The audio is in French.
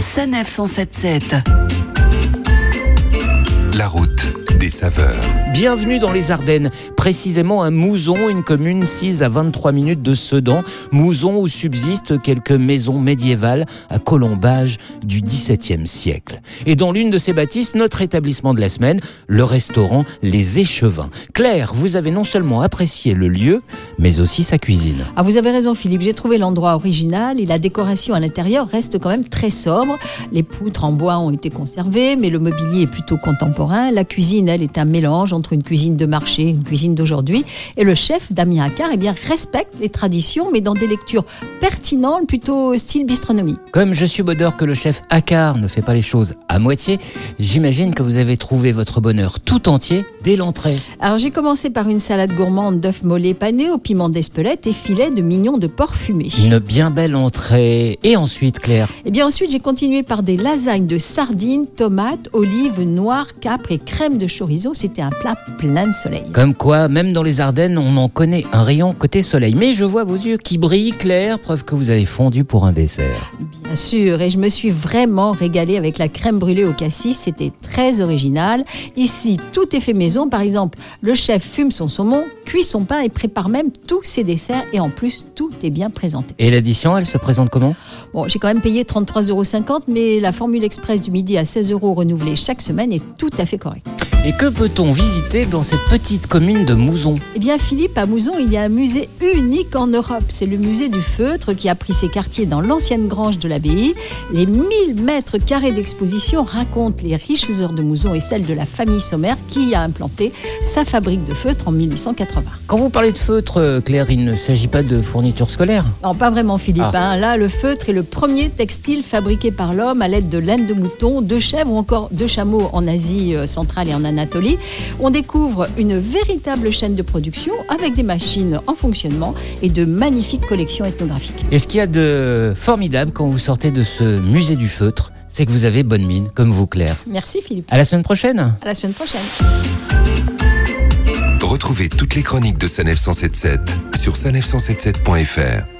Sanef 177. La route saveurs. Bienvenue dans les Ardennes, précisément à Mouzon, une commune 6 à 23 minutes de Sedan. Mouzon où subsistent quelques maisons médiévales à colombage du XVIIe siècle. Et dans l'une de ces bâtisses, notre établissement de la semaine, le restaurant Les Échevins. Claire, vous avez non seulement apprécié le lieu, mais aussi sa cuisine. Ah, vous avez raison Philippe, j'ai trouvé l'endroit original et la décoration à l'intérieur reste quand même très sobre. Les poutres en bois ont été conservées, mais le mobilier est plutôt contemporain. La cuisine, elle, est un mélange entre une cuisine de marché et une cuisine d'aujourd'hui. Et le chef, Damien Accard, eh bien, respecte les traditions, mais dans des lectures pertinentes, plutôt style bistronomie. Comme je suis bonheur que le chef Accard ne fait pas les choses à moitié, j'imagine que vous avez trouvé votre bonheur tout entier dès l'entrée. Alors j'ai commencé par une salade gourmande d'œufs mollets panés au piment d'Espelette et filet de mignons de porc fumé. Une bien belle entrée. Et ensuite, Claire Et bien ensuite j'ai continué par des lasagnes de sardines, tomates, olives noires, capres et crème de chorizo. C'était un plat plein de soleil. Comme quoi, même dans les Ardennes, on en connaît un rayon côté soleil. Mais je vois vos yeux qui brillent, Claire, preuve que vous avez fondu pour un dessert. Bien sûr, et je me suis vraiment régalée avec la crème brûlée au cassis. C'était très original. Ici, tout est fait maison. Par exemple, le chef fume son saumon, cuit son pain et prépare même tous ses desserts. Et en plus, tout est bien présenté. Et l'addition, elle se présente comment? Bon, j'ai quand même payé 33,50 euros, mais la formule express du midi à 16 euros renouvelée chaque semaine est tout à fait correcte. Et que peut-on visiter dans cette petite commune de Mouzon Eh bien, Philippe, à Mouzon, il y a un musée unique en Europe. C'est le musée du feutre qui a pris ses quartiers dans l'ancienne grange de l'abbaye. Les 1000 mètres carrés d'exposition racontent les riches heures de Mouzon et celles de la famille Sommer qui a implanté sa fabrique de feutre en 1880. Quand vous parlez de feutre, euh, Claire, il ne s'agit pas de fourniture scolaire Non, pas vraiment, Philippe. Ah. hein. Là, le feutre est le premier textile fabriqué par l'homme à l'aide de laine de mouton, de chèvre ou encore de chameau en Asie euh, centrale et en Anatolie. On découvre une véritable chaîne de production avec des machines en fonctionnement et de magnifiques collections ethnographiques. Et ce qu'il y a de formidable quand vous sortez de ce musée du feutre, c'est que vous avez bonne mine, comme vous, Claire. Merci, Philippe. À la semaine prochaine À la semaine prochaine. Retrouvez toutes les chroniques de Sanef 177 sur sanef177.fr.